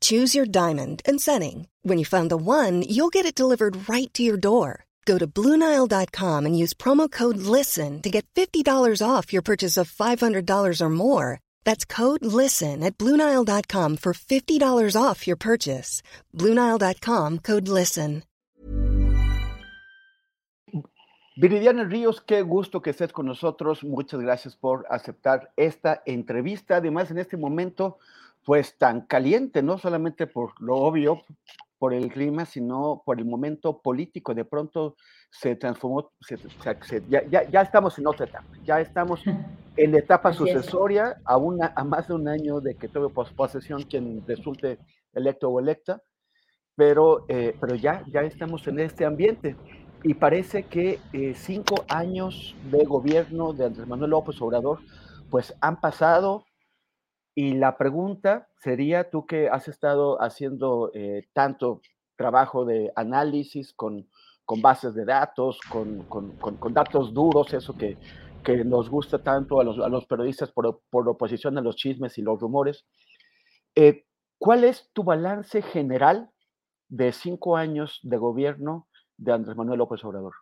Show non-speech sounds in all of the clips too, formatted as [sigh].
Choose your diamond and setting. When you find the one, you'll get it delivered right to your door. Go to Bluenile.com and use promo code LISTEN to get $50 off your purchase of $500 or more. That's code LISTEN at Bluenile.com for $50 off your purchase. Bluenile.com code LISTEN. Viridiana Ríos, qué gusto que estés con nosotros. Muchas gracias por aceptar esta entrevista. Además, en este momento, pues tan caliente, no solamente por lo obvio, por el clima, sino por el momento político. De pronto se transformó, se- se- ya, ya- ya estamos en otra etapa, ya estamos [laughs] en la etapa Así es. sucesoria a, una, a más de un año de que tuve pos- posesión quien resulte electo o electa, pero, eh, pero ya, ya estamos en este ambiente. Y parece que eh, cinco años de gobierno de Andrés Manuel López Obrador, pues han pasado, y la pregunta sería, tú que has estado haciendo eh, tanto trabajo de análisis con, bases de datos, con, con- datos duros, eso que, que nos gusta tanto a los, a los periodistas por, por oposición a los chismes y los rumores. eh, ¿Cuál es tu balance general de cinco años de gobierno de Andrés Manuel López Obrador?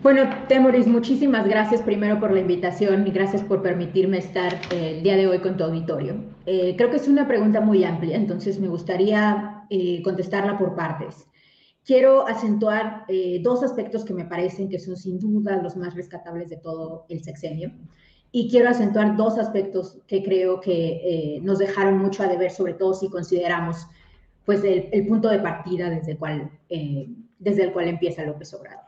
Bueno, Temoris, muchísimas gracias primero por la invitación y gracias por permitirme estar eh, el día de hoy con tu auditorio. Eh, creo que es una pregunta muy amplia, entonces me gustaría eh, contestarla por partes. Quiero acentuar eh, dos aspectos que me parecen que son sin duda los más rescatables de todo el sexenio. Y quiero acentuar dos aspectos que creo que eh, nos dejaron mucho a deber, sobre todo si consideramos pues, el, el punto de partida desde cual, eh, desde el cual empieza López Obrador.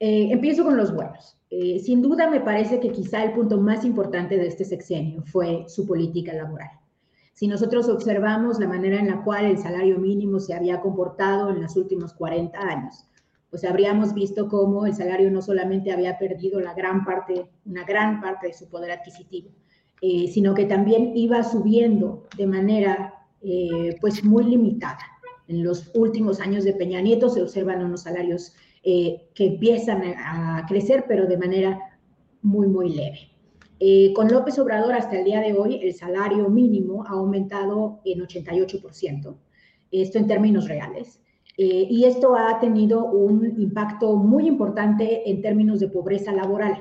Eh, empiezo con los buenos. Eh, sin duda me parece que quizá el punto más importante de este sexenio fue su política laboral. Si nosotros observamos la manera en la cual el salario mínimo se había comportado en los últimos 40 años, pues habríamos visto cómo el salario no solamente había perdido una gran parte de su poder adquisitivo, eh, sino que también iba subiendo de manera pues muy limitada. En los últimos años de Peña Nieto se observan unos salarios eh, que empiezan a, crecer, pero de manera muy, muy leve. Eh, con López Obrador hasta el día de hoy, el salario mínimo ha aumentado en 88%, esto en términos reales. Eh, y esto ha tenido un impacto muy importante en términos de pobreza laboral.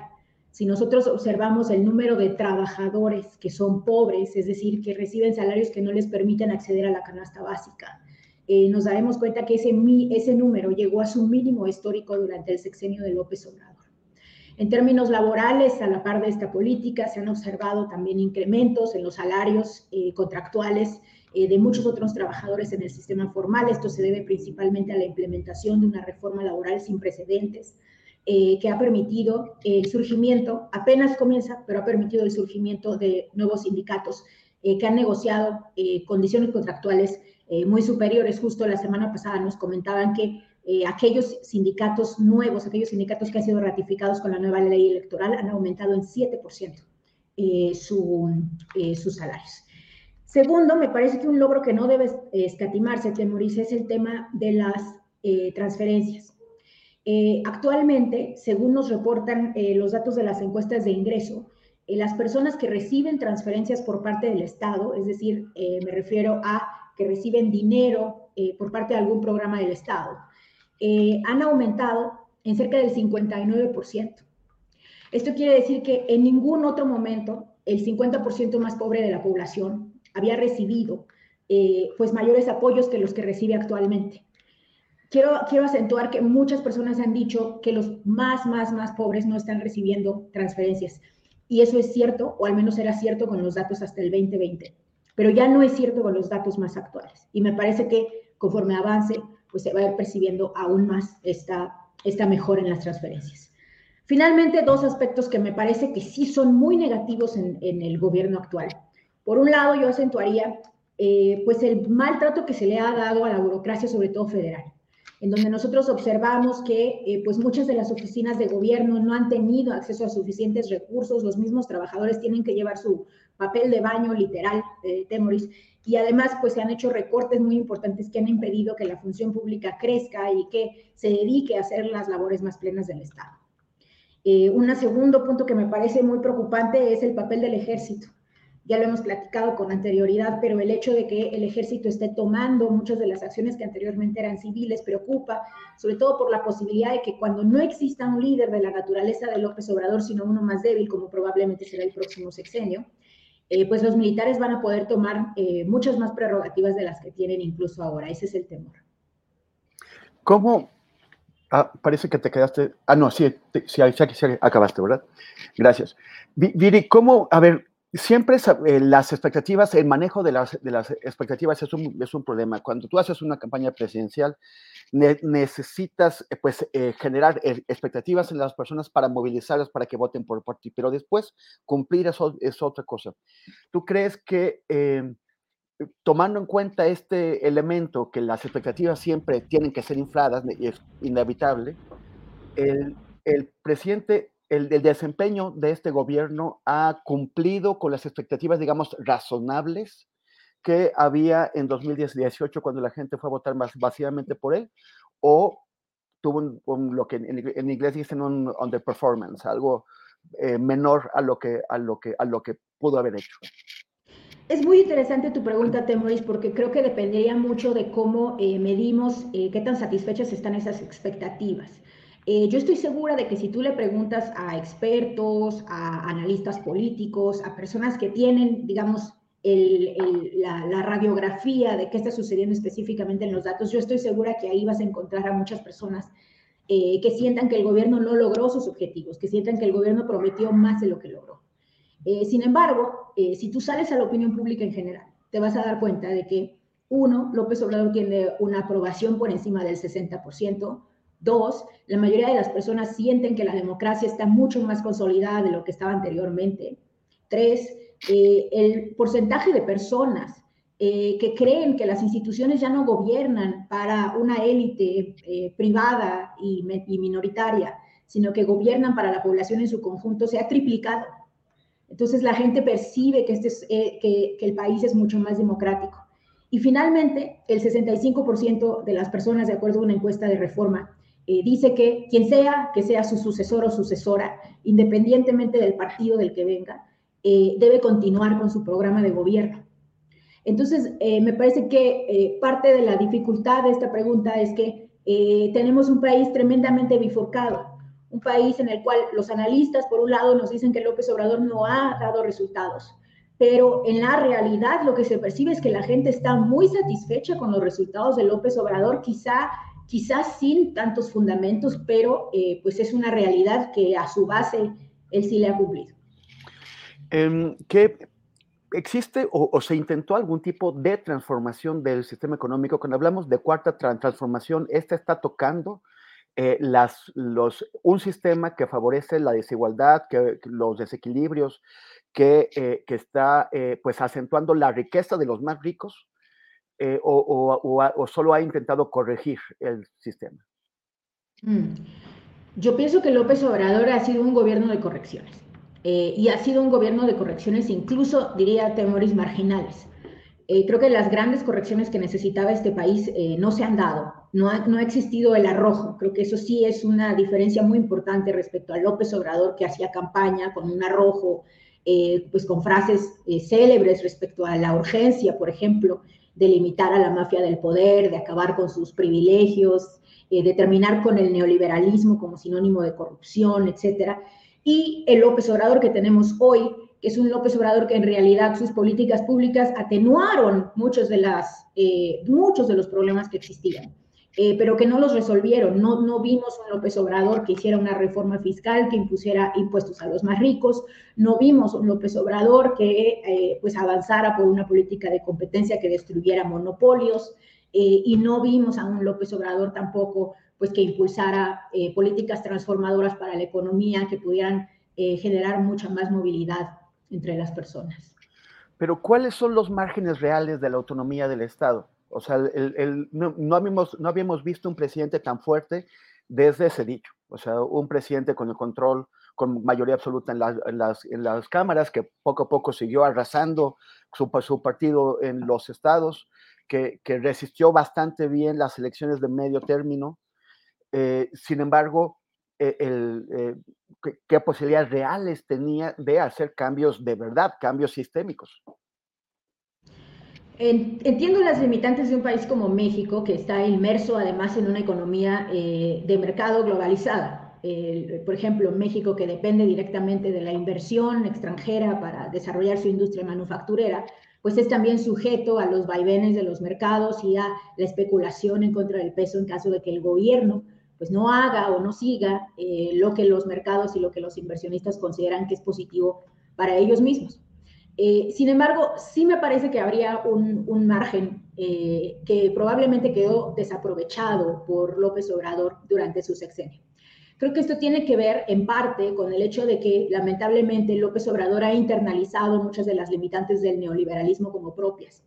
Si nosotros observamos el número de trabajadores que son pobres, es decir, que reciben salarios que no les permiten acceder a la canasta básica, eh, nos daremos cuenta que ese, ese número llegó a su mínimo histórico durante el sexenio de López Obrador. En términos laborales, a la par de esta política, se han observado también incrementos en los salarios eh, contractuales eh, de muchos otros trabajadores en el sistema formal. Esto se debe principalmente a la implementación de una reforma laboral sin precedentes eh, que ha permitido el surgimiento, apenas comienza, pero ha permitido el surgimiento de nuevos sindicatos eh, que han negociado eh, condiciones contractuales eh, muy superiores. Justo la semana pasada nos comentaban que eh, aquellos sindicatos nuevos, aquellos sindicatos que han sido ratificados con la nueva ley electoral han aumentado en 7% eh, su, sus salarios. Segundo, me parece que un logro que no debe escatimarse, Temoris, es el tema de las eh, transferencias. Eh, actualmente, según nos reportan eh, los datos de las encuestas de ingreso, eh, las personas que reciben transferencias por parte del Estado, es decir, eh, me refiero a que reciben dinero eh, por parte de algún programa del Estado, eh, han aumentado en cerca del 59%. Esto quiere decir que en ningún otro momento el 50% más pobre de la población había recibido eh, pues mayores apoyos que los que recibe actualmente. quiero, quiero acentuar que muchas personas han dicho que los más, más, más pobres no están recibiendo transferencias. Y eso es cierto, o al menos era cierto con los datos hasta el 2020. Pero ya no es cierto con los datos más actuales. Y me parece que conforme avance, pues se va a ir percibiendo aún más esta, esta mejora en las transferencias. Finalmente, dos aspectos que me parece que sí son muy negativos en, en el gobierno actual. Por un lado, yo acentuaría eh, pues el maltrato que se le ha dado a la burocracia, sobre todo federal, en donde nosotros observamos que eh, pues muchas de las oficinas de gobierno no han tenido acceso a suficientes recursos, los mismos trabajadores tienen que llevar su papel de baño literal, eh, Temoris, y además pues se han hecho recortes muy importantes que han impedido que la función pública crezca y que se dedique a hacer las labores más plenas del Estado. un segundo punto que me parece muy preocupante es el papel del ejército ya lo hemos platicado con anterioridad, pero el hecho de que el ejército esté tomando muchas de las acciones que anteriormente eran civiles preocupa, sobre todo por la posibilidad de que cuando no exista un líder de la naturaleza de López Obrador, sino uno más débil, como probablemente será el próximo sexenio, eh, pues los militares van a poder tomar eh, muchas más prerrogativas de las que tienen incluso ahora. Ese es el temor. ¿Cómo? Ah, parece que te quedaste. Ah, no, sí, sí, sí, acabaste, ¿verdad? Gracias. Viri, ¿cómo? A ver, siempre eh, las expectativas, el manejo de las, de las expectativas es un, es un, problema. Cuando tú haces una campaña presidencial, necesitas eh, pues, eh, generar expectativas en las personas para movilizarlas para que voten por, por ti, pero después cumplir eso es otra cosa. ¿Tú crees que tomando en cuenta este elemento, que las expectativas siempre tienen que ser infladas es inevitable, el, el presidente el, desempeño de este gobierno ha cumplido con las expectativas, digamos, razonables que había en 2018 cuando la gente fue a votar más vacíamente por él, o tuvo un, lo que en, inglés dicen un underperformance, algo eh, menor a lo, que, a, lo que, a lo que pudo haber hecho. Es muy interesante tu pregunta, Temoris, porque creo que dependería mucho de cómo eh, medimos eh, qué tan satisfechas están esas expectativas. Eh, yo estoy segura de que si tú le preguntas a expertos, a analistas políticos, a personas que tienen, digamos, la, radiografía de qué está sucediendo específicamente en los datos, yo estoy segura que ahí vas a encontrar a muchas personas eh, que sientan que el gobierno no logró sus objetivos, que sientan que el gobierno prometió más de lo que logró. Eh, sin embargo, si tú sales a la opinión pública en general, te vas a dar cuenta de que, uno, López Obrador tiene una aprobación por encima del 60%, Dos, la mayoría de las personas sienten que la democracia está mucho más consolidada de lo que estaba anteriormente. Tres, eh, el porcentaje de personas eh, que creen que las instituciones ya no gobiernan para una élite eh, privada y, minoritaria, sino que gobiernan para la población en su conjunto, se ha triplicado. Entonces la gente percibe que, este que el país es mucho más democrático. Y finalmente, el 65% de las personas, de acuerdo a una encuesta de reforma, eh, dice que quien sea, que sea su sucesor o sucesora, independientemente del partido del que venga, eh, debe continuar con su programa de gobierno. Entonces, eh, me parece que parte de la dificultad de esta pregunta es que tenemos un país tremendamente bifurcado, un país en el cual los analistas, por un lado, nos dicen que López Obrador no ha dado resultados, pero en la realidad lo que se percibe es que la gente está muy satisfecha con los resultados de López Obrador, quizá quizás sin tantos fundamentos, pero eh, pues es una realidad que a su base él sí le ha cumplido. Em, ¿Qué existe o, se intentó algún tipo de transformación del sistema económico? Cuando hablamos de cuarta transformación, esta está tocando eh, las, los, un sistema que favorece la desigualdad, que, los desequilibrios, que, eh, que está pues acentuando la riqueza de los más ricos eh, o, solo ha intentado corregir el sistema? Mm. Yo pienso que López Obrador ha sido un gobierno de correcciones eh, y ha sido un gobierno de correcciones incluso, diría, temores marginales. Eh, creo que las grandes correcciones que necesitaba este país no se han dado, no ha, no ha, existido el arrojo. Creo que eso sí es una diferencia muy importante respecto a López Obrador, que hacía campaña con un arrojo, pues con frases célebres respecto a la urgencia, por ejemplo, de limitar a la mafia del poder, de acabar con sus privilegios, eh, de terminar con el neoliberalismo como sinónimo de corrupción, etcétera. Y el López Obrador que tenemos hoy, que es un López Obrador que en realidad sus políticas públicas atenuaron muchos de, las, eh, muchos de los problemas que existían. Eh, pero que no los resolvieron. No, no vimos un López Obrador que hiciera una reforma fiscal, que impusiera impuestos a los más ricos, no vimos un López Obrador que eh, pues avanzara por una política de competencia que destruyera monopolios, eh, y no vimos a un López Obrador tampoco pues que impulsara políticas transformadoras para la economía que pudieran generar mucha más movilidad entre las personas. Pero ¿cuáles son los márgenes reales de la autonomía del Estado? O sea, no, habíamos, no habíamos visto un presidente tan fuerte desde ese dicho. O sea, un presidente con el control, con mayoría absoluta en, las, en las, cámaras, que poco a poco siguió arrasando su, su partido en los estados, que, que, resistió bastante bien las elecciones de medio término. Eh, sin embargo, e, el, eh, ¿qué posibilidades reales tenía de hacer cambios de verdad, cambios sistémicos? Entiendo las limitantes de un país como México, que está inmerso además en una economía eh, de mercado globalizada. por ejemplo, México, que depende directamente de la inversión extranjera para desarrollar su industria manufacturera, pues es también sujeto a los vaivenes de los mercados y a la especulación en contra del peso en caso de que el gobierno pues no haga o no siga eh, lo que los mercados y lo que los inversionistas consideran que es positivo para ellos mismos. Eh, sin embargo, sí me parece que habría un, margen eh, que probablemente quedó desaprovechado por López Obrador durante su sexenio. Creo que esto tiene que ver en parte con el hecho de que lamentablemente López Obrador ha internalizado muchas de las limitantes del neoliberalismo como propias.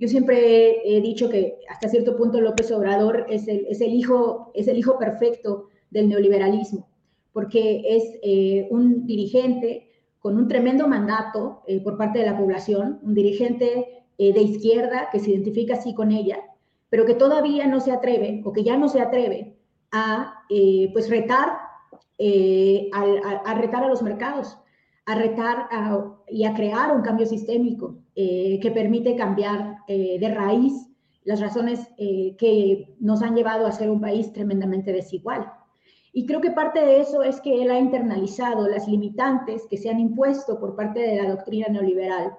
Yo siempre he dicho que hasta cierto punto López Obrador es el, hijo perfecto del neoliberalismo, porque es eh, un dirigente con un tremendo mandato eh, por parte de la población, un dirigente eh, de izquierda que se identifica así con ella, pero que todavía no se atreve o que ya no se atreve a eh, pues retar, a, retar a los mercados, a retar y a crear un cambio sistémico que permite cambiar de raíz las razones que nos han llevado a ser un país tremendamente desigual. Y creo que parte de eso es que él ha internalizado las limitantes que se han impuesto por parte de la doctrina neoliberal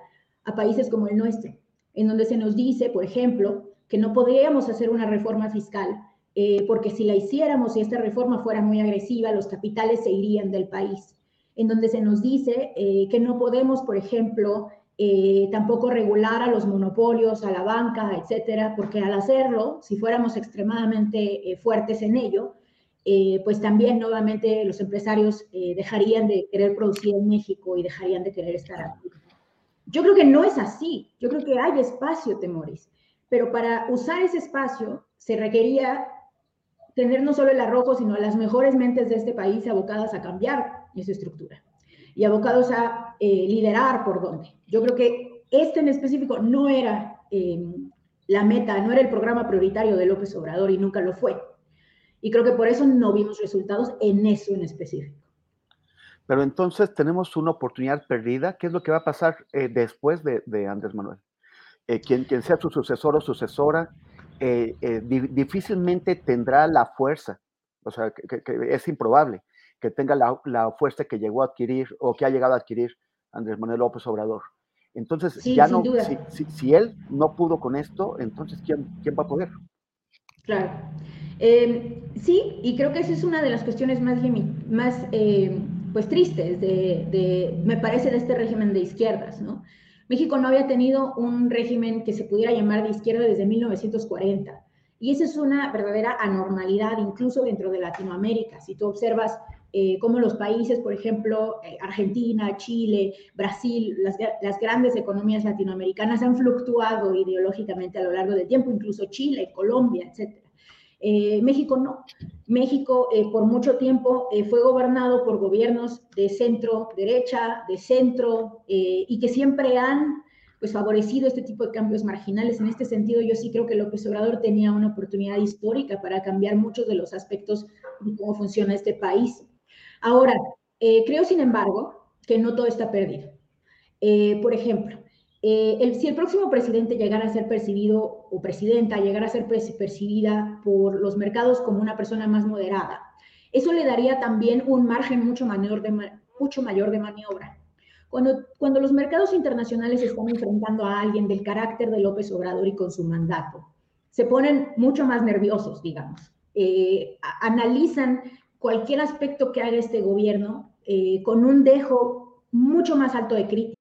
a países como el nuestro, en donde se nos dice, por ejemplo, que no podríamos hacer una reforma fiscal eh, porque si la hiciéramos y esta reforma fuera muy agresiva, los capitales se irían del país, en donde se nos dice eh, que no podemos, por ejemplo, eh, tampoco regular a los monopolios, a la banca, etcétera, porque al hacerlo, si fuéramos extremadamente fuertes en ello, eh, pues también nuevamente los empresarios eh, dejarían de querer producir en México y dejarían de querer estar aquí. Yo creo que no es así, yo creo que hay espacio, Temores, pero para usar ese espacio se requería tener no solo el arrojo, sino las mejores mentes de este país abocadas a cambiar esa estructura y abocados a eh, liderar por dónde. Yo creo que este en específico no era la meta, no era el programa prioritario de López Obrador y nunca lo fue. Y creo que por eso no vimos resultados en eso en específico. Pero entonces tenemos una oportunidad perdida. ¿Qué es lo que va a pasar eh, después de, Andrés Manuel? Eh, quien, quien, sea su sucesor o sucesora, eh, difícilmente tendrá la fuerza, o sea, que, es improbable que tenga la, la, fuerza que llegó a adquirir o que ha llegado a adquirir Andrés Manuel López Obrador. Entonces, ya no, si, si, si, él no pudo con esto, entonces, ¿quién, quién va a poder? Claro. Em, sí, y creo que esa es una de las cuestiones más, más em, pues tristes, de, me parece, de este régimen de izquierdas, ¿no? México no había tenido un régimen que se pudiera llamar de izquierda desde 1940. Y esa es una verdadera anormalidad, incluso dentro de Latinoamérica. Si tú observas eh, cómo los países, por ejemplo, eh, Argentina, Chile, Brasil, las, las, grandes economías latinoamericanas han fluctuado ideológicamente a lo largo del tiempo, incluso Chile, Colombia, etc. Eh, México no. México eh, por mucho tiempo eh, fue gobernado por gobiernos de centro derecha, de centro, y que siempre han pues, favorecido este tipo de cambios marginales. En este sentido, yo sí creo que López Obrador tenía una oportunidad histórica para cambiar muchos de los aspectos de cómo funciona este país. Ahora, creo, sin embargo, que no todo está perdido. por ejemplo, eh, si el próximo presidente llegara a ser percibido o presidenta llegara a ser percibida por los mercados como una persona más moderada, eso le daría también un margen mucho mayor de, mucho mayor de maniobra. Cuando, cuando los mercados internacionales están enfrentando a alguien del carácter de López Obrador y con su mandato, se ponen mucho más nerviosos, digamos. Eh, analizan cualquier aspecto que haga este gobierno eh, con un dejo mucho más alto de crítica.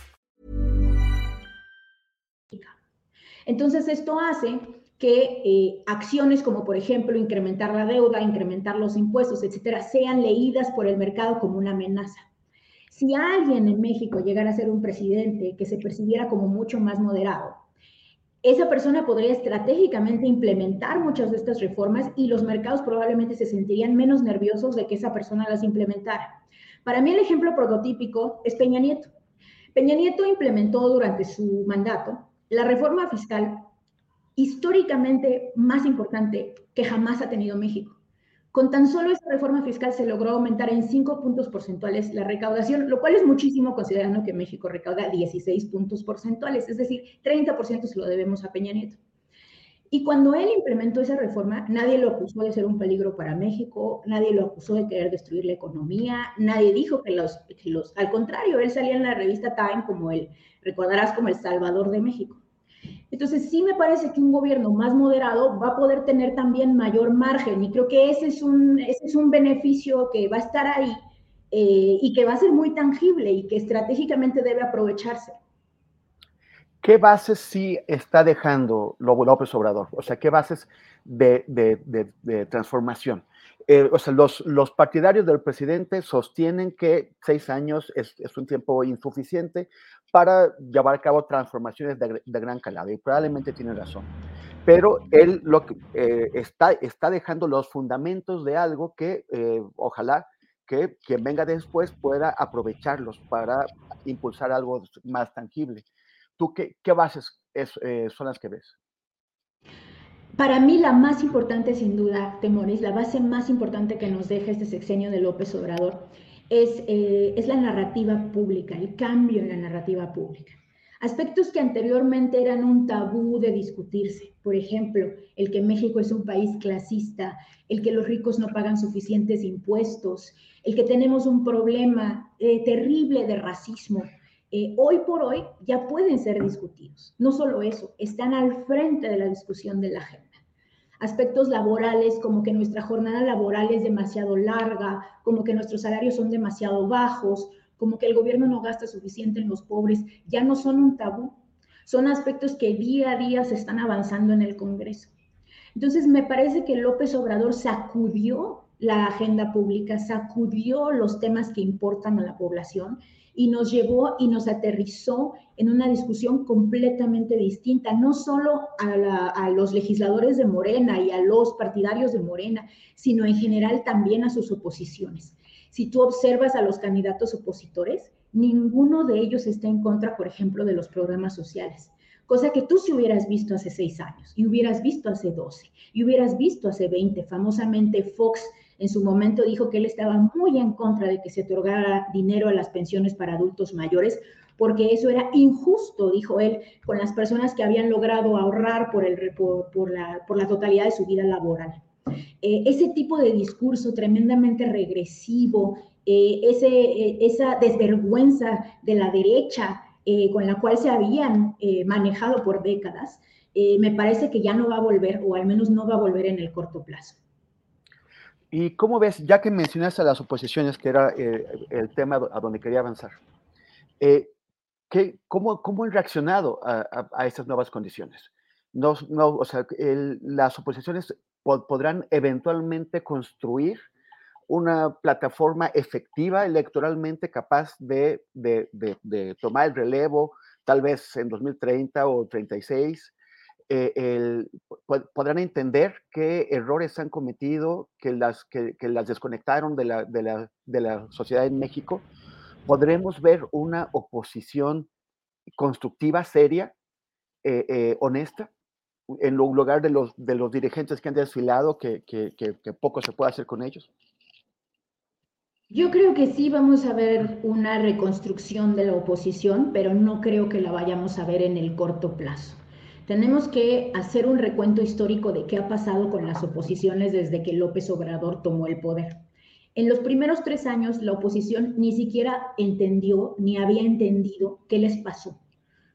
Entonces, esto hace que eh, acciones como, por ejemplo, incrementar la deuda, incrementar los impuestos, etcétera, sean leídas por el mercado como una amenaza. Si alguien en México llegara a ser un presidente que se percibiera como mucho más moderado, esa persona podría estratégicamente implementar muchas de estas reformas y los mercados probablemente se sentirían menos nerviosos de que esa persona las implementara. Para mí el ejemplo prototípico es Peña Nieto. Peña Nieto implementó durante su mandato la reforma fiscal históricamente más importante que jamás ha tenido México. Con tan solo esta reforma fiscal se logró aumentar en 5 puntos porcentuales la recaudación, lo cual es muchísimo considerando que México recauda 16 puntos porcentuales, es decir, 30% se lo debemos a Peña Nieto. Y cuando él implementó esa reforma, nadie lo acusó de ser un peligro para México, nadie lo acusó de querer destruir la economía, nadie dijo que los, que los al contrario, él salía en la revista Time como el, recordarás, como el Salvador de México. Entonces, sí me parece que un gobierno más moderado va a poder tener también mayor margen y creo que ese es un, ese es un beneficio que va a estar ahí eh, y que va a ser muy tangible y que estratégicamente debe aprovecharse. ¿Qué bases sí está dejando López Obrador? O sea, ¿qué bases de, de, de, transformación? Eh, o sea, los, los, partidarios del presidente sostienen que seis años es, es, un tiempo insuficiente para llevar a cabo transformaciones de, gran calado, y probablemente tiene razón. Pero él lo que, eh, está, está dejando los fundamentos de algo que eh, ojalá que quien venga después pueda aprovecharlos para impulsar algo más tangible. ¿Tú qué, qué bases es, eh, son las que ves? Para mí la más importante, sin duda, Temoris, la base más importante que nos deja este sexenio de López Obrador es, eh, es la narrativa pública, el cambio en la narrativa pública. Aspectos que anteriormente eran un tabú de discutirse, por ejemplo, el que México es un país clasista, el que los ricos no pagan suficientes impuestos, el que tenemos un problema eh, terrible de racismo, eh, hoy por hoy ya pueden ser discutidos. No solo eso, están al frente de la discusión de la agenda aspectos laborales como que nuestra jornada laboral es demasiado larga, como que nuestros salarios son demasiado bajos, como que el gobierno no gasta suficiente en los pobres, ya no son un tabú, son aspectos que día a día se están avanzando en el Congreso. Entonces, me parece que López Obrador sacudió la agenda pública, sacudió los temas que importan a la población y nos llevó y nos aterrizó en una discusión completamente distinta, no solo a, los legisladores de Morena y a los partidarios de Morena, sino en general también a sus oposiciones. Si tú observas a los candidatos opositores, ninguno de ellos está en contra, por ejemplo, de los programas sociales cosa que tú si hubieras visto hace seis años, y hubieras visto hace doce, y hubieras visto hace veinte. Famosamente Fox en su momento dijo que él estaba muy en contra de que se otorgara dinero a las pensiones para adultos mayores, porque eso era injusto, dijo él, con las personas que habían logrado ahorrar por, la, totalidad de su vida laboral. Eh, ese tipo de discurso tremendamente regresivo, eh, eh, esa desvergüenza de la derecha con la cual se habían manejado por décadas, me parece que ya no va a volver, o al menos no va a volver en el corto plazo. ¿Y cómo ves, ya que mencionaste a las oposiciones, que era eh, el tema a donde quería avanzar, eh, ¿qué, cómo, ¿cómo han reaccionado a, a, estas nuevas condiciones? No, no, o sea, las oposiciones podrán eventualmente construir una plataforma efectiva electoralmente capaz de, de, de, tomar el relevo, tal vez en 2030 o 36, eh, el, podrán entender qué errores han cometido, que las, que, que las desconectaron de la, de, la, de la sociedad en México. Podremos ver una oposición constructiva, seria, eh, eh, honesta, en lugar de los, de los dirigentes que han desfilado, que, que, que poco se puede hacer con ellos. Yo creo que sí vamos a ver una reconstrucción de la oposición, pero no creo que la vayamos a ver en el corto plazo. Tenemos que hacer un recuento histórico de qué ha pasado con las oposiciones desde que López Obrador tomó el poder. En los primeros tres años, la oposición ni siquiera entendió ni había entendido qué les pasó.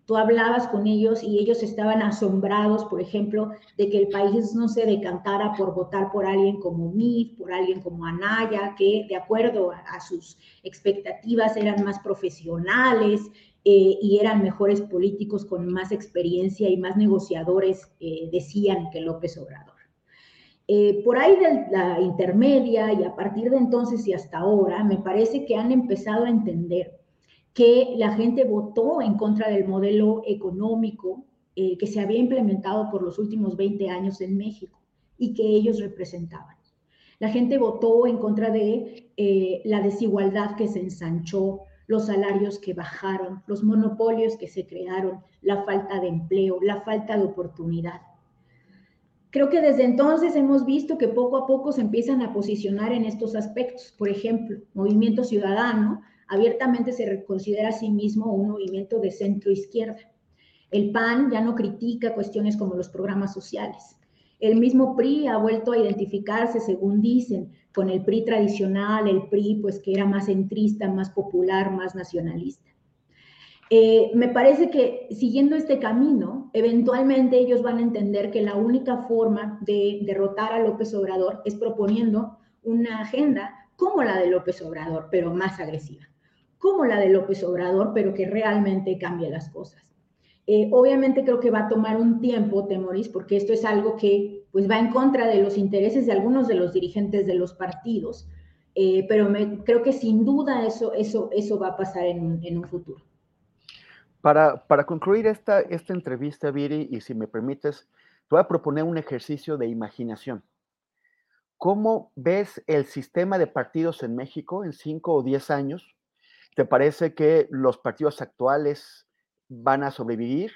Tú hablabas con ellos y ellos estaban asombrados, por ejemplo, de que el país no se decantara por votar por alguien como Mif, por alguien como Anaya, que de acuerdo a, sus expectativas eran más profesionales eh, y eran mejores políticos con más experiencia y más negociadores, eh, decían que López Obrador. Eh, por ahí de la intermedia y a partir de entonces y hasta ahora, me parece que han empezado a entender que la gente votó en contra del modelo económico que se había implementado por los últimos 20 años en México y que ellos representaban. La gente votó en contra de la desigualdad que se ensanchó, los salarios que bajaron, los monopolios que se crearon, la falta de empleo, la falta de oportunidad. Creo que desde entonces hemos visto que poco a poco se empiezan a posicionar en estos aspectos. Por ejemplo, Movimiento Ciudadano abiertamente se considera a sí mismo un movimiento de centro izquierda. El PAN ya no critica cuestiones como los programas sociales. El mismo PRI ha vuelto a identificarse, según dicen, con el PRI tradicional, el PRI pues que era más centrista, más popular, más nacionalista. Eh, me parece que siguiendo este camino, eventualmente ellos van a entender que la única forma de derrotar a López Obrador es proponiendo una agenda como la de López Obrador, pero más agresiva como la de López Obrador, pero que realmente cambie las cosas. Eh, obviamente creo que va a tomar un tiempo, Temoris, porque esto es algo que pues, va en contra de los intereses de algunos de los dirigentes de los partidos, eh, pero me, creo que sin duda eso, eso, eso va a pasar en, un futuro. Para, para, concluir esta, esta entrevista, Viri, y si me permites, te voy a proponer un ejercicio de imaginación. ¿Cómo ves el sistema de partidos en México en cinco o diez años ¿Te parece que los partidos actuales van a sobrevivir?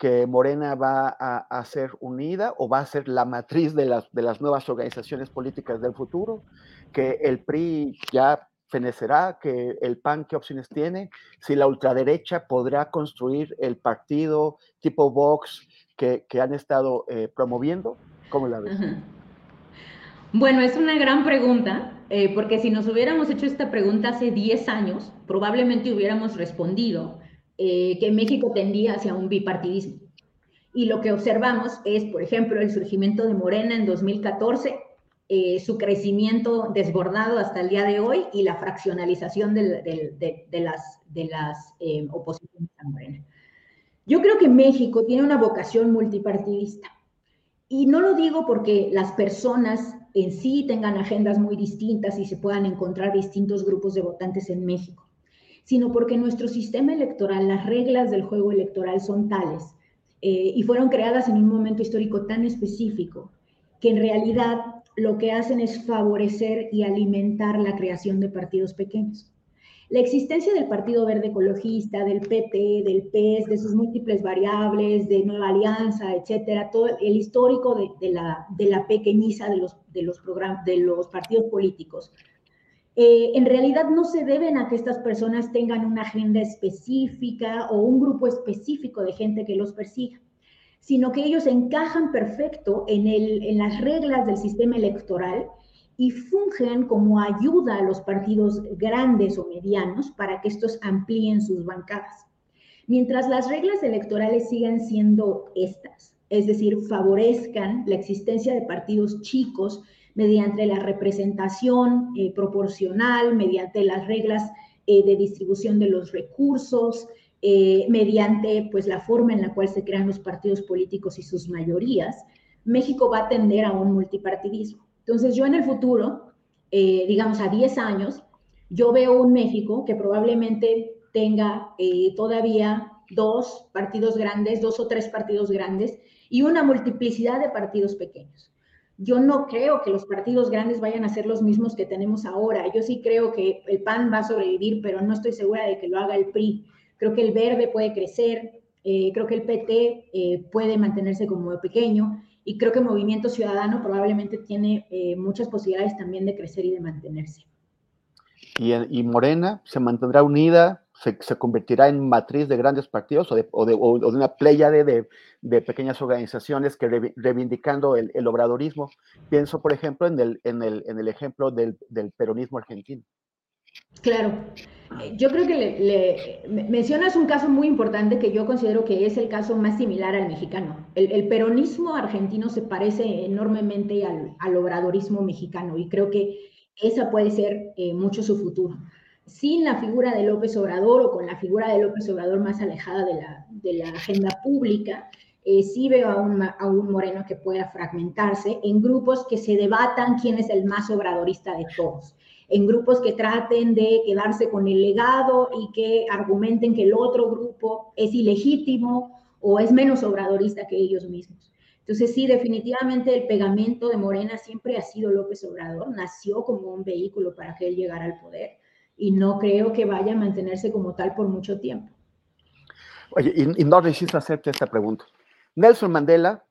¿Que Morena va a, ser unida o va a ser la matriz de las, nuevas organizaciones políticas del futuro? ¿Que el PRI ya fenecerá? ¿Que el PAN qué opciones tiene? ¿Si la ultraderecha podrá construir el partido tipo Vox que, han estado eh, promoviendo? ¿Cómo la ves? Bueno, es una gran pregunta, eh, porque si nos hubiéramos hecho esta pregunta hace 10 años, probablemente hubiéramos respondido eh, que México tendía hacia un bipartidismo. Y lo que observamos es, por ejemplo, el surgimiento de Morena en 2014, eh, su crecimiento desbordado hasta el día de hoy y la fraccionalización de, las, las oposiciones a Morena. Yo creo que México tiene una vocación multipartidista. Y no lo digo porque las personas en sí tengan agendas muy distintas y se puedan encontrar distintos grupos de votantes en México, sino porque nuestro sistema electoral, las reglas del juego electoral son tales eh, y fueron creadas en un momento histórico tan específico que en realidad lo que hacen es favorecer y alimentar la creación de partidos pequeños. La existencia del Partido Verde Ecologista, del PT, del PES, de sus múltiples variables, de Nueva Alianza, etcétera, todo el histórico de, la, pequeñiza de los partidos políticos, eh, en realidad no se deben a que estas personas tengan una agenda específica o un grupo específico de gente que los persiga, sino que ellos encajan perfecto en, en las reglas del sistema electoral y fungen como ayuda a los partidos grandes o medianos para que estos amplíen sus bancadas. Mientras las reglas electorales sigan siendo estas, es decir, favorezcan la existencia de partidos chicos mediante la representación eh, proporcional, mediante las reglas eh, de distribución de los recursos, eh, mediante pues, la forma en la cual se crean los partidos políticos y sus mayorías, México va a tender a un multipartidismo. Entonces yo en el futuro, digamos a 10 años, yo veo un México que probablemente tenga todavía dos partidos grandes, dos o tres partidos grandes y una multiplicidad de partidos pequeños. Yo no creo que los partidos grandes vayan a ser los mismos que tenemos ahora. Yo sí creo que el PAN va a sobrevivir, pero no estoy segura de que lo haga el PRI. Creo que el Verde puede crecer, eh, creo que el PT eh, puede mantenerse como pequeño y creo que Movimiento Ciudadano probablemente tiene eh, muchas posibilidades también de crecer y de mantenerse. Y, Morena se mantendrá unida, se, convertirá en matriz de grandes partidos o de, una pléyade de, pequeñas organizaciones que reivindicando el, obradorismo. Pienso, por ejemplo, en el, ejemplo del, peronismo argentino. Claro, yo creo que le, mencionas un caso muy importante que yo considero que es el caso más similar al mexicano. El, peronismo argentino se parece enormemente al, obradorismo mexicano y creo que esa puede ser eh, mucho su futuro. Sin la figura de López Obrador o con la figura de López Obrador más alejada de la, agenda pública, eh, sí veo a un, a un Moreno que pueda fragmentarse en grupos que se debatan quién es el más obradorista de todos en grupos que traten de quedarse con el legado y que argumenten que el otro grupo es ilegítimo o es menos obradorista que ellos mismos. Entonces, sí, definitivamente el pegamento de Morena siempre ha sido López Obrador, nació como un vehículo para que él llegara al poder y no creo que vaya a mantenerse como tal por mucho tiempo. Oye, y, no resisto hacerte esta pregunta. Nelson Mandela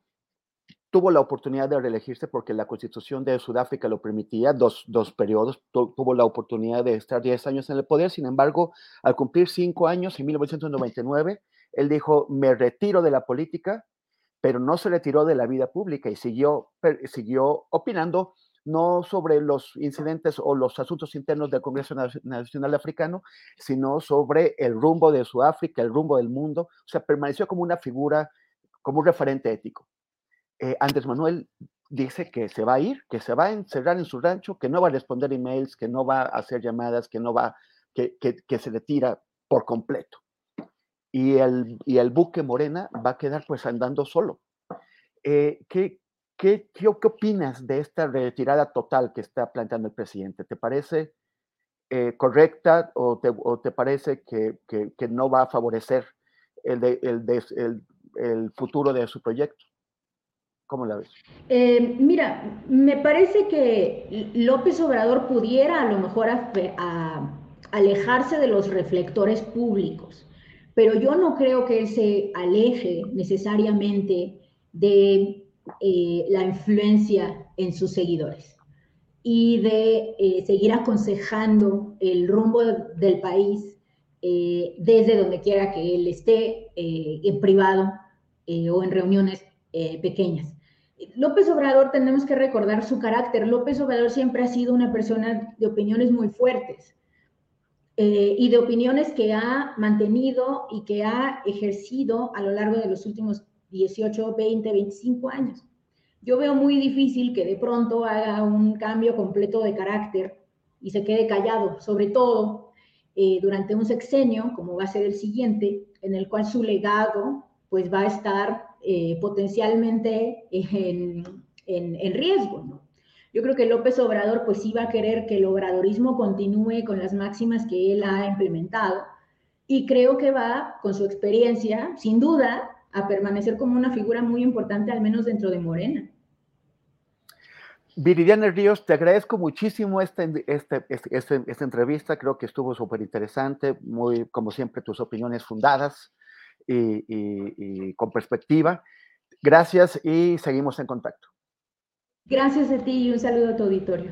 tuvo la oportunidad de reelegirse porque la constitución de Sudáfrica lo permitía, dos, dos periodos, tuvo la oportunidad de estar 10 años en el poder, sin embargo, al cumplir cinco años, en 1999, él dijo, me retiro de la política, pero no se retiró de la vida pública y siguió, siguió opinando no sobre los incidentes o los asuntos internos del Congreso Nacional Africano, sino sobre el rumbo de Sudáfrica, el rumbo del mundo. O sea, permaneció como una figura, como un referente ético. Eh, Andrés Manuel dice que se va a ir, que se va a encerrar en su rancho, que no va a responder emails, que no va a hacer llamadas, que no va, que, que, se retira por completo. Y el, y el buque Morena va a quedar pues andando solo. Eh, ¿qué, qué, qué, opinas de esta retirada total que está planteando el presidente? ¿Te parece eh, correcta o te, o te parece que, que, no va a favorecer el, de, el, el, el futuro de su proyecto? ¿Cómo la ves? Eh, mira, me parece que López Obrador pudiera a lo mejor alejarse de los reflectores públicos, pero yo no creo que él se aleje necesariamente de eh, la influencia en sus seguidores y de eh, seguir aconsejando el rumbo del país desde donde quiera que él esté, en privado o en reuniones pequeñas. López Obrador tenemos que recordar su carácter. López Obrador siempre ha sido una persona de opiniones muy fuertes eh, y de opiniones que ha mantenido y que ha ejercido a lo largo de los últimos 18, 20, 25 años. Yo veo muy difícil que de pronto haga un cambio completo de carácter y se quede callado, sobre todo eh, durante un sexenio, como va a ser el siguiente, en el cual su legado pues va a estar eh, potencialmente en, en, riesgo. Yo creo que López Obrador pues iba a querer que el obradorismo continúe con las máximas que él ha implementado y creo que va con su experiencia, sin duda, a permanecer como una figura muy importante, al menos dentro de Morena. Viridiana Ríos, te agradezco muchísimo esta, esta, esta, esta entrevista, creo que estuvo súper interesante, muy, como siempre, tus opiniones fundadas y, con perspectiva. Gracias y seguimos en contacto. Gracias a ti y un saludo a tu auditorio.